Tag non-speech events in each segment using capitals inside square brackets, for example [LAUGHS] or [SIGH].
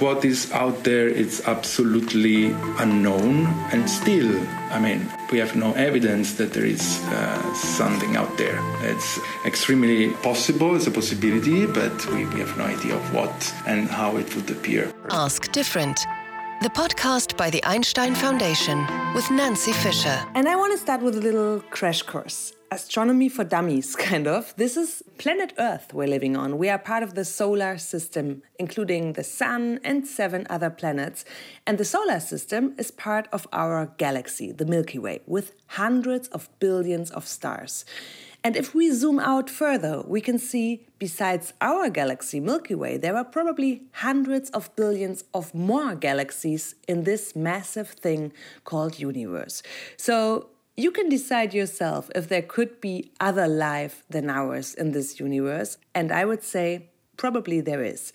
what is out there is absolutely unknown, and still, I mean, we have no evidence that there is uh, something out there. It's extremely possible, it's a possibility, but we, we have no idea of what and how it would appear. Ask Different. The podcast by the Einstein Foundation with Nancy Fisher. And I want to start with a little crash course astronomy for dummies, [LAUGHS] kind of. This is planet Earth we're living on. We are part of the solar system, including the Sun and seven other planets. And the solar system is part of our galaxy, the Milky Way, with hundreds of billions of stars. And if we zoom out further, we can see besides our galaxy, Milky Way, there are probably hundreds of billions of more galaxies in this massive thing called universe. So you can decide yourself if there could be other life than ours in this universe, and I would say probably there is.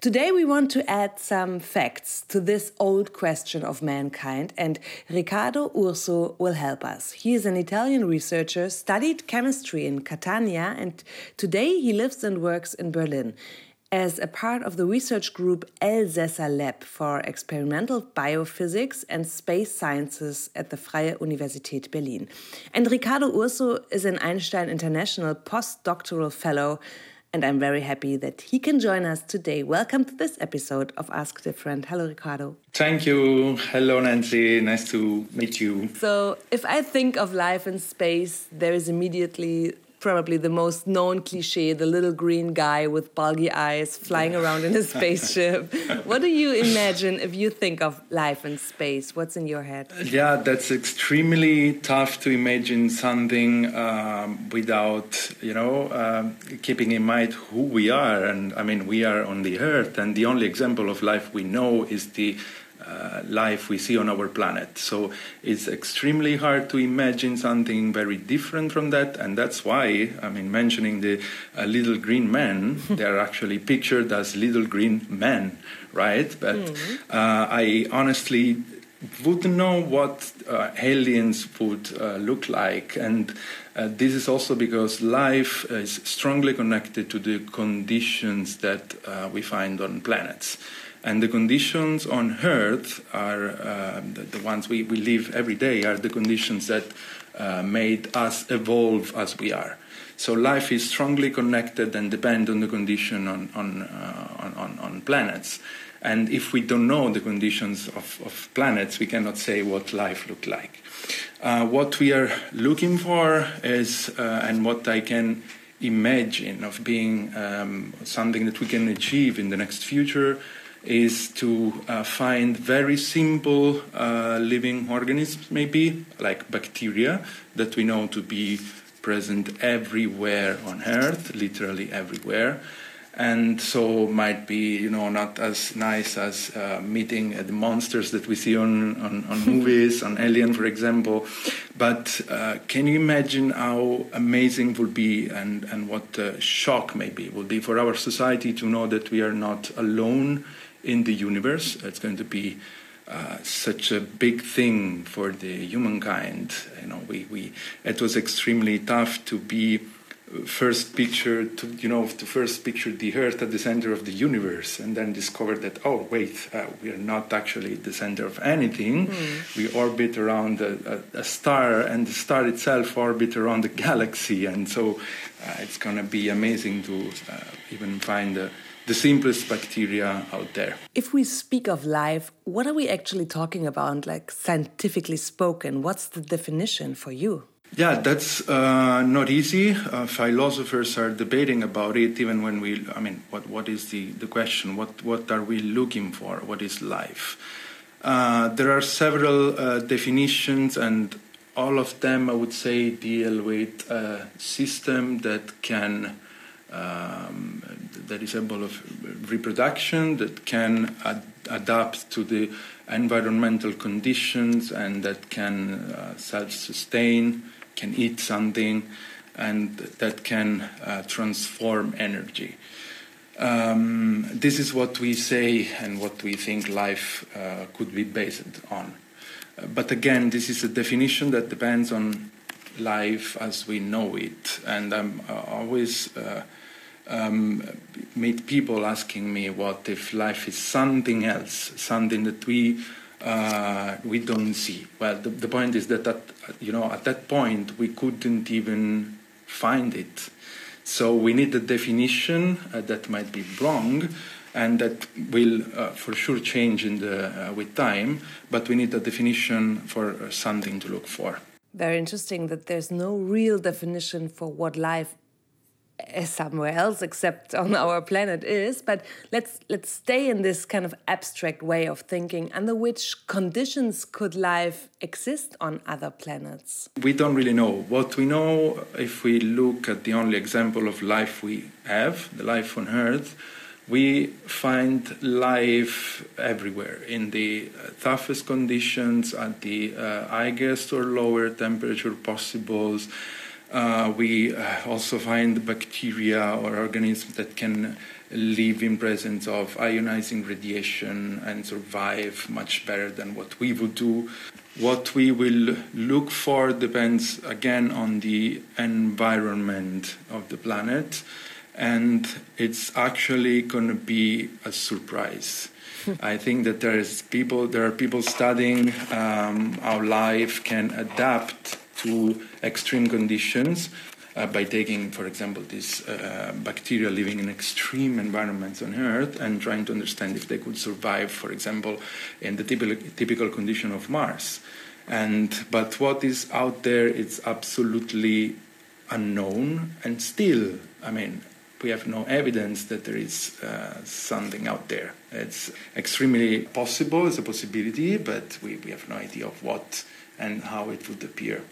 Today, we want to add some facts to this old question of mankind, and Riccardo Urso will help us. He is an Italian researcher, studied chemistry in Catania, and today he lives and works in Berlin as a part of the research group Elsässer Lab for Experimental Biophysics and Space Sciences at the Freie Universität Berlin. And Riccardo Urso is an Einstein International postdoctoral fellow, and I'm very happy that he can join us today. Welcome to this episode of Ask Different. Hello, Riccardo. Thank you. Hello, Nancy. Nice to meet you. So, if I think of life in space, there is immediately probably the most known cliche the little green guy with bulgy eyes flying around in a [LAUGHS] spaceship. what do you imagine if you think of life in space? What's in your head? Yeah, that's extremely tough to imagine something um, without, you know, um, keeping in mind who we are. And I mean, we are on the Earth, and the only example of life we know is the uh, life we see on our planet. So it's extremely hard to imagine something very different from that, and that's why I mean mentioning the uh, little green men. [LAUGHS] they are actually pictured as little green men, right? But mm. uh, I honestly wouldn't know what uh, aliens would uh, look like, and uh, this is also because life is strongly connected to the conditions that we find on planets. And the conditions on Earth are uh, the, the, ones we, we live every day, are the conditions that uh, made us evolve as we are. So life is strongly connected and depend on the condition on, on, uh, on, on, planets. And if we don't know the conditions of, of planets, we cannot say what life looked like. Uh, what we are looking for is, uh, and what I can imagine of being um, something that we can achieve in the next future is to uh, find very simple uh, living organisms, maybe like bacteria, that we know to be present everywhere on Earth, literally everywhere. And so might be, you know, not as nice as uh, meeting the monsters that we see on, on, on [LAUGHS] movies, on Alien, for example. But uh, can you imagine how amazing would be and, and what shock maybe would be for our society to know that we are not alone in the universe. It's going to be uh, such a big thing for the humankind. You know, we, we it was extremely tough to be first picture to you know to first picture the earth at the center of the universe and then discover that oh wait uh, we are not actually the center of anything mm. we orbit around a, a, a, star and the star itself orbit around the galaxy and so uh, it's going to be amazing to uh, even find a the simplest bacteria out there. If we speak of life, what are we actually talking about, like scientifically spoken? What's the definition for you? Yeah, that's uh, not easy. Uh, philosophers are debating about it, even when we, I mean, what, what is the, the question? What, what are we looking for? What is life? Uh, there are several uh, definitions, and all of them, I would say, deal with a system that can um, that is able of reproduction, that can ad- adapt to the environmental conditions, and that can uh, self-sustain, can eat something, and that can uh, transform energy. Um, this is what we say and what we think life uh, could be based on. But again, this is a definition that depends on life as we know it. And I'm uh, always uh, um, meet people asking me, "What if life is something else, something that we uh, we don't see?" Well, the, the point is that at, you know at that point we couldn't even find it. So we need a definition uh, that might be wrong, and that will uh, for sure change in the uh, with time. But we need a definition for uh, something to look for. Very interesting that there's no real definition for what life somewhere else except on [LAUGHS] our planet is but let's let's stay in this kind of abstract way of thinking under which conditions could life exist on other planets? We don't really know. What we know if we look at the only example of life we have the life on earth we find life everywhere in the toughest conditions at the uh, highest or lower temperature possibles uh, we uh, also find bacteria or organisms that can live in presence of ionizing radiation and survive much better than what we would do. What we will look for depends again on the environment of the planet, and it's actually going to be a surprise. [LAUGHS] I think that there is people, there are people studying um, how life can adapt to extreme conditions uh, by taking, for example, these uh, bacteria living in extreme environments on Earth and trying to understand if they could survive, for example, in the typical, typical condition of Mars. And but what is out there, it's absolutely unknown, and still, I mean, we have no evidence that there is uh, something out there. It's extremely possible, it's a possibility, but we, we have no idea of what and how it would appear.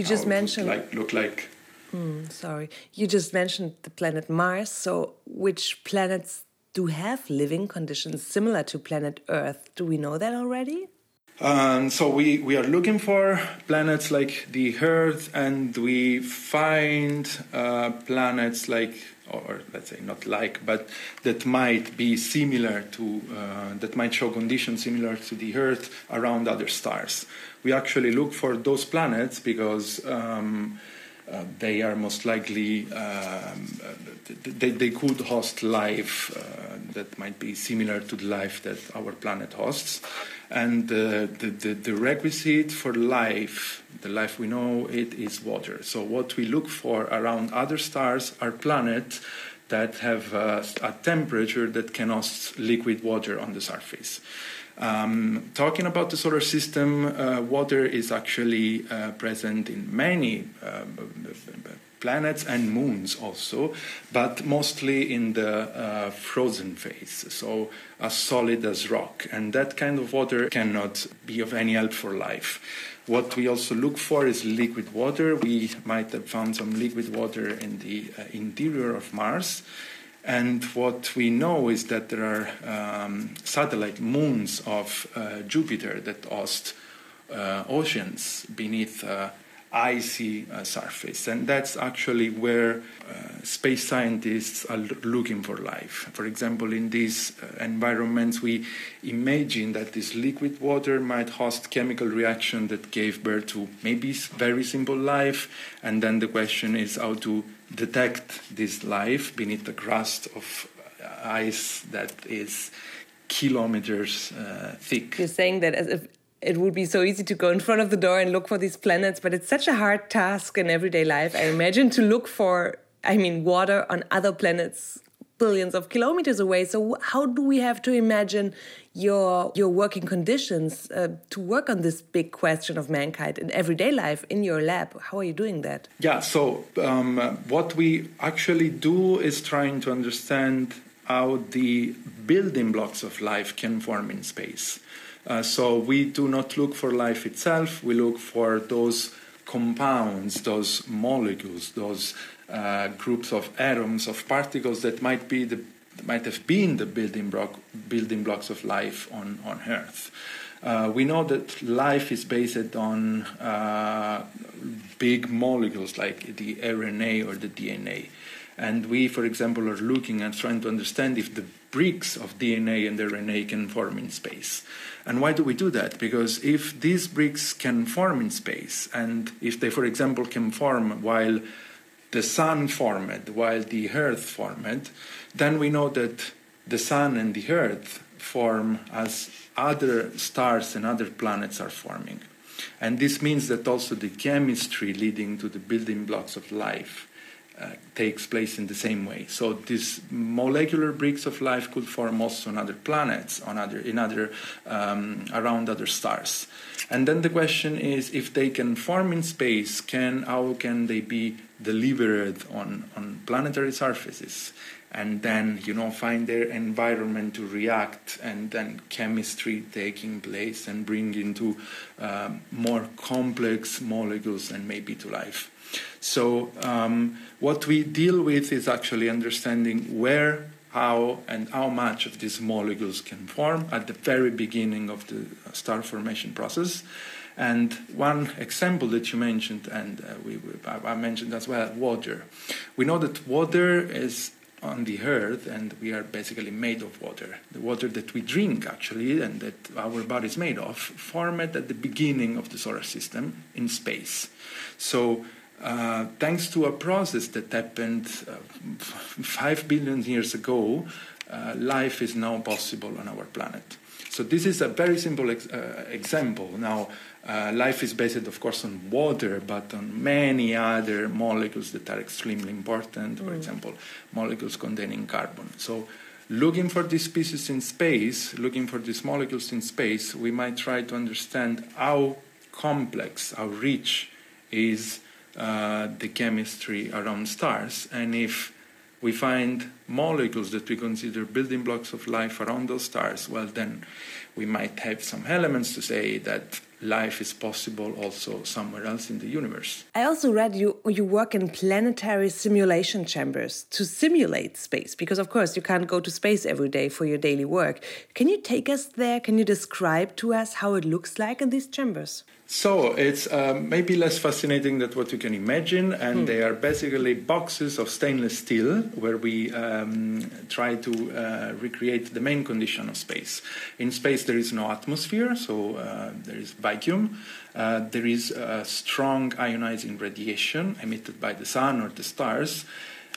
You just mentioned like look like. Mm, sorry, you just mentioned the planet Mars. So, which planets do have living conditions similar to planet Earth? Do we know that already? Um, so we, we are looking for planets like the Earth, and we find uh, planets like, or let's say not like, but that might be similar to, uh, that might show conditions similar to the Earth around other stars. We actually look for those planets because um, uh, they are most likely um, they, they could host life uh, that might be similar to the life that our planet hosts. And uh, the, the, the, requisite for life the life we know it is water. So what we look for around other stars are planets that have uh, a temperature that can host liquid water on the surface um, talking about the solar system, uh, water is actually uh, present in many uh, planets and moons also, but mostly in the uh, frozen phase, so as solid as rock. And that kind of water cannot be of any help for life. What we also look for is liquid water. We might have found some liquid water in the uh, interior of Mars. And what we know is that there are um, satellite moons of uh, Jupiter that host uh, oceans beneath uh, icy uh, surface, and that's actually where uh, space scientists are looking for life. For example, in these uh, environments, we imagine that this liquid water might host chemical reaction that gave birth to maybe very simple life, and then the question is how to detect this life beneath the crust of uh, ice that is kilometers uh, thick. You're saying that as if it would be so easy to go in front of the door and look for these planets, but it's such a hard task in everyday life. I imagine to look for, I mean, water on other planets billions of kilometers away. So how do we have to imagine your your working conditions uh, to work on this big question of mankind in everyday life in your lab? How are you doing that? Yeah. So um, what we actually do is trying to understand how the building blocks of life can form in space. Uh, so we do not look for life itself, we look for those compounds, those molecules, those uh, groups of atoms, of particles that might be the might have been the building block building blocks of life on on Earth. Uh, we know that life is based on uh, big molecules like the RNA or the DNA. And we, for example, are looking and trying to understand if the bricks of DNA and RNA can form in space. And why do we do that? Because if these bricks can form in space, and if they, for example, can form while the sun formed while the earth formed, then we know that the sun and the earth form as other stars and other planets are forming. And this means that also the chemistry leading to the building blocks of life uh, takes place in the same way. So these molecular bricks of life could form also on other planets, on other, in other, um, around other stars. And then the question is, if they can form in space, can how can they be delivered on, on planetary surfaces? and then you know find their environment to react and then chemistry taking place and bring into um, more complex molecules and maybe to life so um, what we deal with is actually understanding where how and how much of these molecules can form at the very beginning of the star formation process and one example that you mentioned, and uh, we, we, I mentioned as well, water. We know that water is on the earth and we are basically made of water. The water that we drink, actually, and that our body is made of, formed at the beginning of the solar system in space. So, uh, thanks to a process that happened uh, five billion years ago, uh, life is now possible on our planet. So, this is a very simple ex- uh, example. Now, uh, life is based, of course, on water, but on many other molecules that are extremely important. For mm. example, molecules containing carbon. So, looking for these species in space, looking for these molecules in space, we might try to understand how complex, how rich is uh, the chemistry around stars, and if we find molecules that we consider building blocks of life around those stars, well, then we might have some elements to say that life is possible also somewhere else in the universe. I also read you you work in planetary simulation chambers to simulate space because of course you can't go to space every day for your daily work. Can you take us there? Can you describe to us how it looks like in these chambers? So it's uh, maybe less fascinating than what you can imagine, and hmm. they are basically boxes of stainless steel where we um, try to uh, recreate the main condition of space. In space, there is no atmosphere, so uh, there is vacuum. Uh, there is a strong ionizing radiation emitted by the sun or the stars.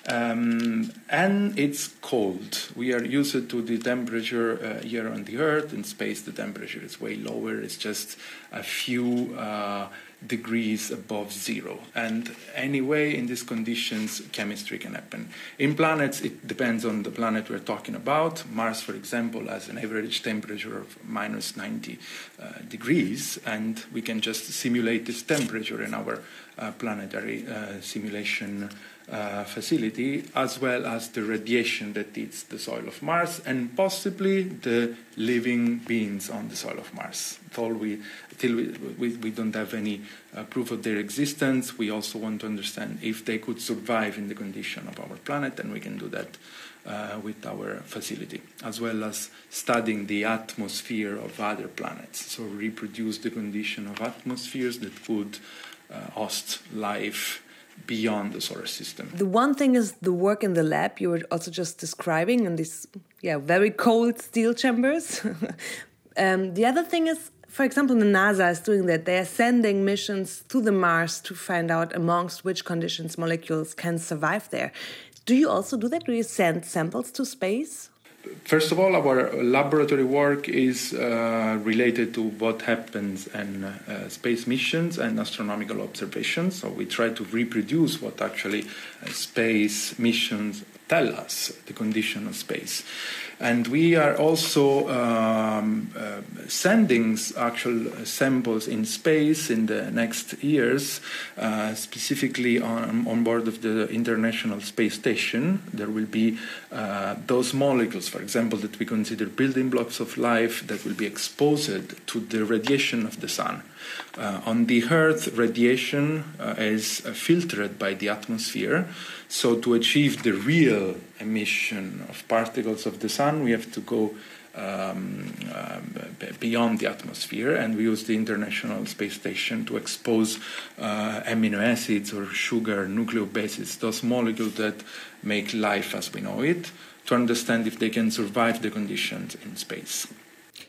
Um, and it's cold. We are used to the temperature uh, here on the Earth. In space, the temperature is way lower. It's just a few uh, degrees above zero. And anyway, in these conditions, chemistry can happen. In planets, it depends on the planet we're talking about. Mars, for example, has an average temperature of minus 90 uh, degrees, and we can just simulate this temperature in our uh, planetary uh, simulation uh, facility, as well as the radiation that hits the soil of Mars, and possibly the living beings on the soil of Mars. Until we, till we, we, we don't have any uh, proof of their existence, we also want to understand if they could survive in the condition of our planet, and we can do that uh, with our facility, as well as studying the atmosphere of other planets. So, reproduce the condition of atmospheres that could uh, host life beyond the solar system. The one thing is the work in the lab you were also just describing in these yeah very cold steel chambers. [LAUGHS] um, the other thing is, for example, the NASA is doing that. They are sending missions to the Mars to find out amongst which conditions molecules can survive there. Do you also do that? Do you send samples to space? First of all, our laboratory work is uh, related to what happens in uh, space missions and astronomical observations. So we try to reproduce what actually uh, space missions tell us, the condition of space. And we are also um, uh, sending actual samples in space in the next years, uh, specifically on, on board of the International Space Station. There will be uh, those molecules, for example, that we consider building blocks of life that will be exposed to the radiation of the sun. Uh, on the Earth, radiation uh, is uh, filtered by the atmosphere. So, to achieve the real emission of particles of the sun, we have to go um, uh, beyond the atmosphere, and we use the International Space Station to expose uh, amino acids or sugar nucleobases, those molecules that make life as we know it, to understand if they can survive the conditions in space.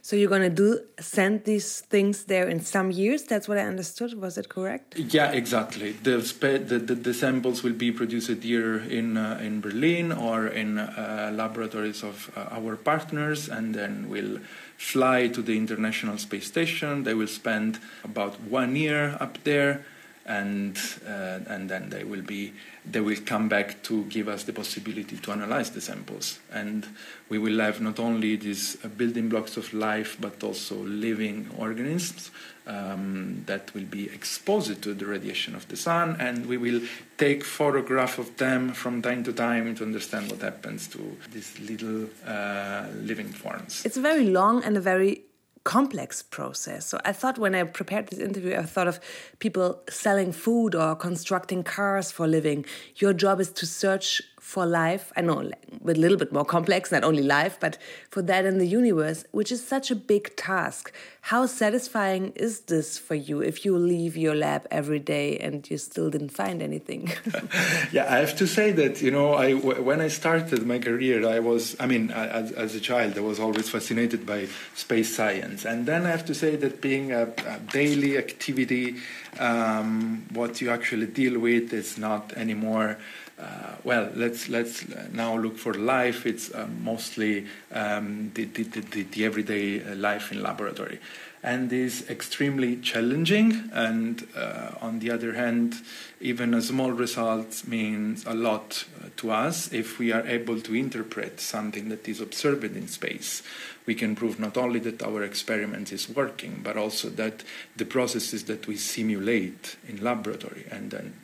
So you're going to do send these things there in some years. That's what I understood. Was it correct? Yeah, exactly. The the, the, the, samples will be produced here in uh, in Berlin or in uh, laboratories of uh, our partners, and then we'll fly to the International Space Station. They will spend about one year up there and uh, and then they will be they will come back to give us the possibility to analyze the samples. And we will have not only these uh, building blocks of life but also living organisms um, that will be exposed to the radiation of the sun. And we will take photograph of them from time to time to understand what happens to these little uh, living forms. It's very long and a very complex process. So I thought when I prepared this interview, I thought of people selling food or constructing cars for living. Your job is to search for life. I know, a little bit more complex, not only life, but for that in the universe, which is such a big task. How satisfying is this for you if you leave your lab every day and you still didn't find anything? [LAUGHS] yeah, I have to say that, you know, I, when I started my career, I was, I mean, as, as a child, I was always fascinated by space science. And then I have to say that being a, a daily activity, um, what you actually deal with is not anymore uh, well, let's let's now look for life. It's uh, mostly um, the, the, the, the, everyday uh, life in laboratory, and is extremely challenging. And uh, on the other hand, even a small result means a lot uh, to us if we are able to interpret something that is observed in space. We can prove not only that our experiment is working, but also that the processes that we simulate in laboratory and then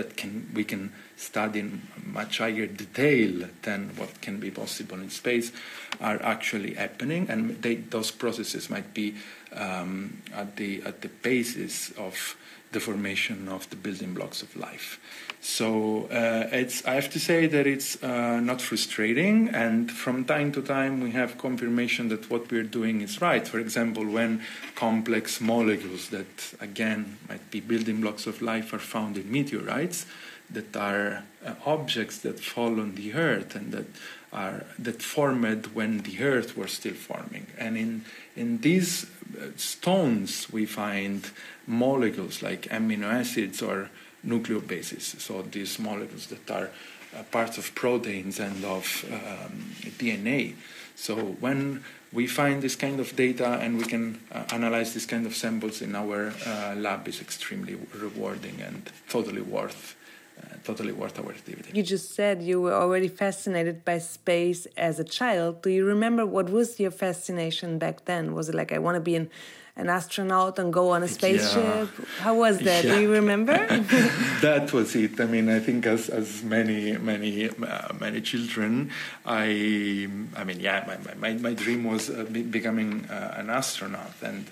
that can we can study in much higher detail than what can be possible in space are actually happening, and they, those processes might be um, at the at the basis of the formation of the building blocks of life. So uh, it's, I have to say that it's uh, not frustrating, and from time to time we have confirmation that what we're doing is right. For example, when complex molecules that again might be building blocks of life are found in meteorites, that are uh, objects that fall on the Earth and that are that formed when the Earth was still forming, and in in these uh, stones we find molecules like amino acids or nucleobases, so these molecules that are uh, parts of proteins and of um, DNA. So when we find this kind of data and we can uh, analyze this kind of samples in our uh, lab is extremely rewarding and totally worth uh, totally worth our activity. You just said you were already fascinated by space as a child. Do you remember what was your fascination back then? Was it like I want to be in an astronaut and go on a spaceship? Yeah. How was that? Yeah. Do you remember? [LAUGHS] that was it. I mean, I think as as many many uh, many children, I I mean, yeah, my my, my dream was uh, be becoming uh, an astronaut, and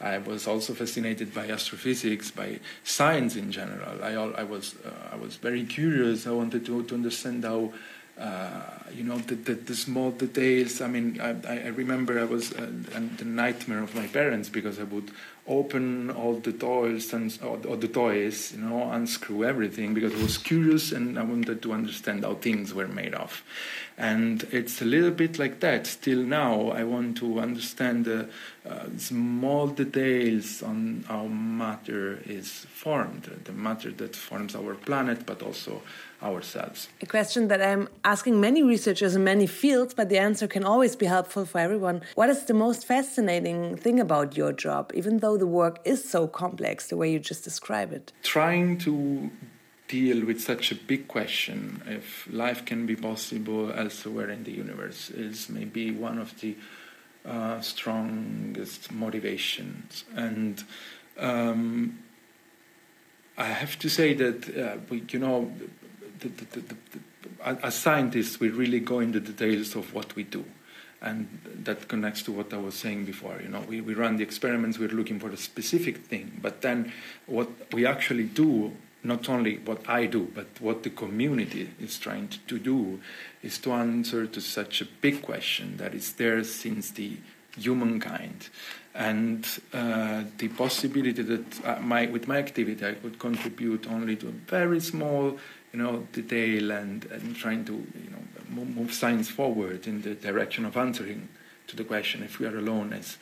I was also fascinated by astrophysics, by science in general. I all, I was uh, I was very curious. I wanted to to understand how uh, you know the, the, the, small details. I mean, I, I remember I was uh, the nightmare of my parents because I would open all the toys and all the toys, you know, unscrew everything because I was curious and I wanted to understand how things were made of. And it's a little bit like that still now. I want to understand the uh, small details on how matter is formed, the matter that forms our planet, but also ourselves. A question that I'm asking many researchers in many fields, but the answer can always be helpful for everyone. What is the most fascinating thing about your job, even though the work is so complex, the way you just describe it? Trying to deal with such a big question, if life can be possible elsewhere in the universe, is maybe one of the uh, strongest motivations. And um, I have to say that uh, you know, the, the, the, as scientists, we really go into the details of what we do. And that connects to what I was saying before. You know, we, we run the experiments, we're looking for a specific thing, but then what we actually do, not only what I do, but what the community is trying to do, is to answer to such a big question that is there since the humankind and uh, the possibility that uh, my, with my activity I could contribute only to a very small you know, detail and, and trying to, you know, move, science forward in the direction of answering to the question if we are alone is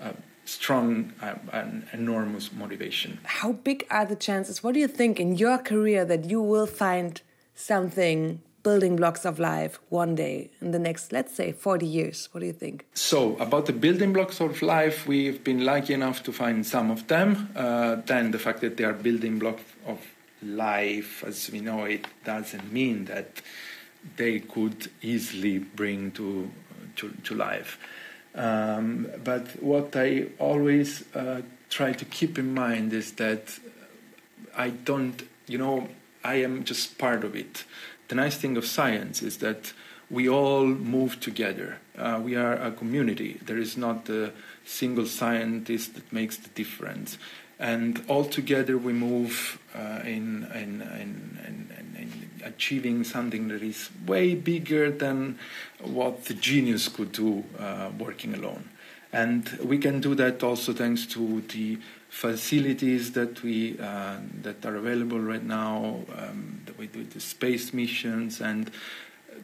a strong uh, and enormous motivation. How big are the chances? What do you think in your career that you will find something building blocks of life one day in the next, let's say, 40 years? What do you think? So, about the building blocks of life, we've been lucky enough to find some of them. Uh, then, the fact that they are building blocks of life, as we know it, doesn't mean that they could easily bring to, to, to life. Um, but what I always uh, try to keep in mind is that I don't, you know, I am just part of it. The nice thing of science is that we all move together. Uh, we are a community. There is not a single scientist that makes the difference. And all together we move uh, in, in, in, in, achieving something that is way bigger than what the genius could do uh, working alone. And we can do that also thanks to the facilities that we uh, that are available right now um, with, the space missions and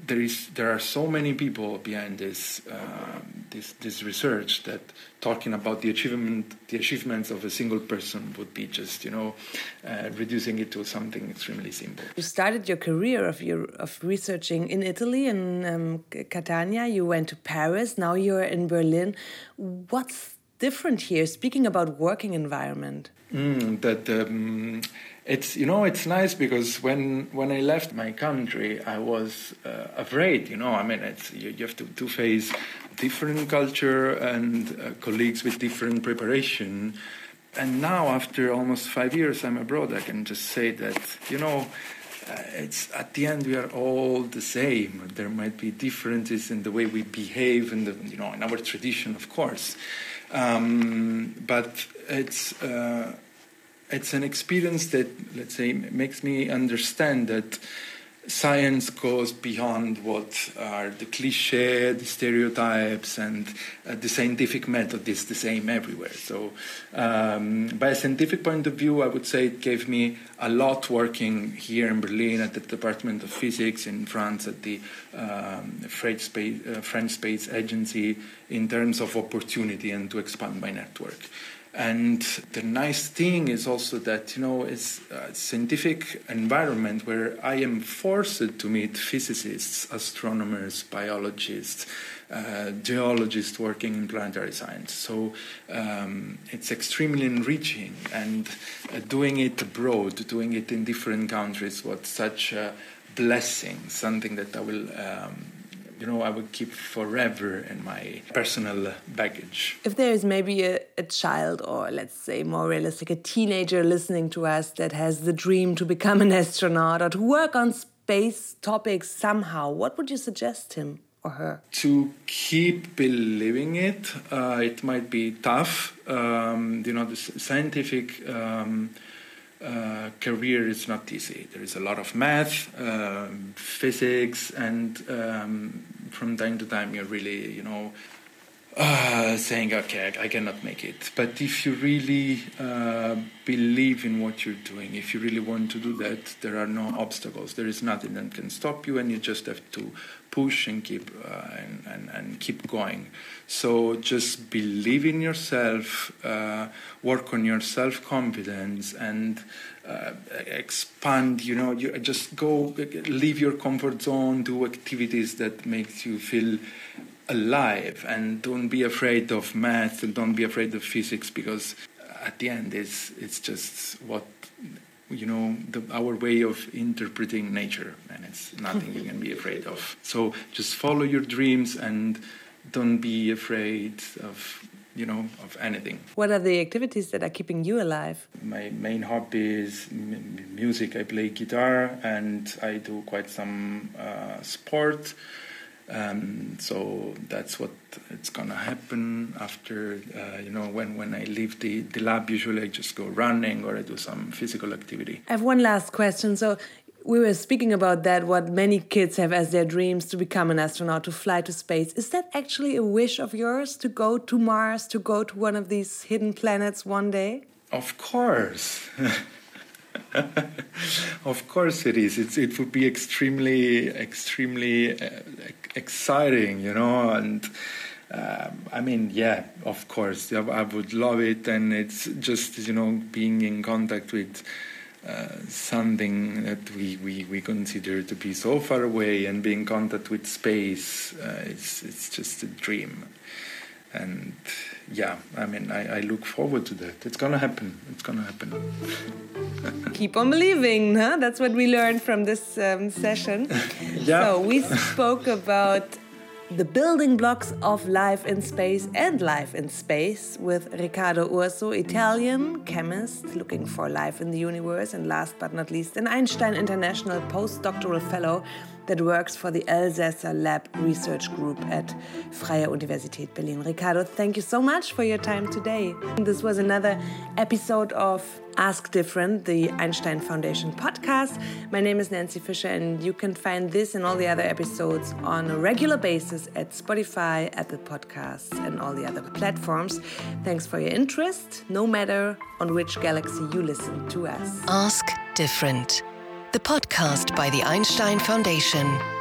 there is there are so many people behind this uh, this this research that talking about the achievement the achievements of a single person would be just you know uh, reducing it to something extremely simple. You started your career of your of researching in Italy in um, Catania. You went to Paris. Now you're in Berlin. What's different here? Speaking about working environment. Mm, that. Um, it's you know it's nice because when when I left my country I was uh, afraid you know I mean it's you, you have to, to face different culture and uh, colleagues with different preparation. And now after almost five years I'm abroad I can just say that you know uh, it's at the end we are all the same. There might be differences in the way we behave and you know in our tradition of course. Um, but it's uh, it's an experience that, let's say, makes me understand that science goes beyond what are the cliche, the stereotypes, and uh, the scientific method is the same everywhere. So, um, by a scientific point of view, I would say it gave me a lot working here in Berlin at the Department of Physics, in France at the um, French, Space, uh, French Space Agency, in terms of opportunity and to expand my network. And the nice thing is also that, you know, it's a scientific environment where I am forced to meet physicists, astronomers, biologists, uh, geologists working in planetary science. So um, it's extremely enriching. And uh, doing it abroad, doing it in different countries was such a blessing, something that I will um, you know, I would keep forever in my personal baggage. If there is maybe a, a child, or let's say more realistic, a teenager listening to us that has the dream to become an [LAUGHS] astronaut or to work on space topics somehow, what would you suggest him? or her? To keep believing it, uh, it might be tough. Um, you know, the scientific um, uh, career is not easy. There is a lot of math, uh, physics, and um, from time to time you're really, you know, uh, saying, okay, I cannot make it. But if you really uh, believe in what you're doing, if you really want to do that, there are no obstacles. There is nothing that can stop you, and you just have to push and keep uh, and, and, and, keep going. So just believe in yourself, uh, work on your self confidence, and uh, expand. You know, you just go leave your comfort zone, do activities that makes you feel alive and don't be afraid of math and don't be afraid of physics because at the end it's it's just what you know the, our way of interpreting nature and it's nothing you can be afraid of so just follow your dreams and don't be afraid of you know of anything what are the activities that are keeping you alive my main hobby is music i play guitar and i do quite some uh, sport um, so that's what it's gonna happen after uh, you know when when I leave the, the lab. Usually I just go running or I do some physical activity. I have one last question. So we were speaking about that what many kids have as their dreams to become an astronaut to fly to space. Is that actually a wish of yours to go to mars to go to one of these hidden planets one day? Of course. [LAUGHS] Of course it is. It's, it would be extremely, extremely uh, exciting, you know, and um, I mean, yeah, of course, I would love it, and it's just you know being in contact with uh, something that we, we, we consider to be so far away, and being in contact with space, uh, it's it's just a dream, and yeah, I mean, I, I look forward to that. It's gonna happen. It's gonna happen. [LAUGHS] Keep on believing, huh? That's what we learned from this um, session. [LAUGHS] yeah. So we spoke about the building blocks of life in space and life in space with Riccardo Urso, Italian chemist looking for life in the universe, and last but not least, an Einstein International postdoctoral fellow that works for the Elsässer Lab Research Group at Freie Universität Berlin. Riccardo, thank you so much for your time today. This was another episode of Ask Different, the Einstein Foundation podcast. My name is Nancy Fisher, and you can find this and all the other episodes on a regular basis at Spotify, Apple Podcasts, and all the other platforms. Thanks for your interest, no matter on which galaxy you listen to us. Ask Different the podcast by the Einstein Foundation.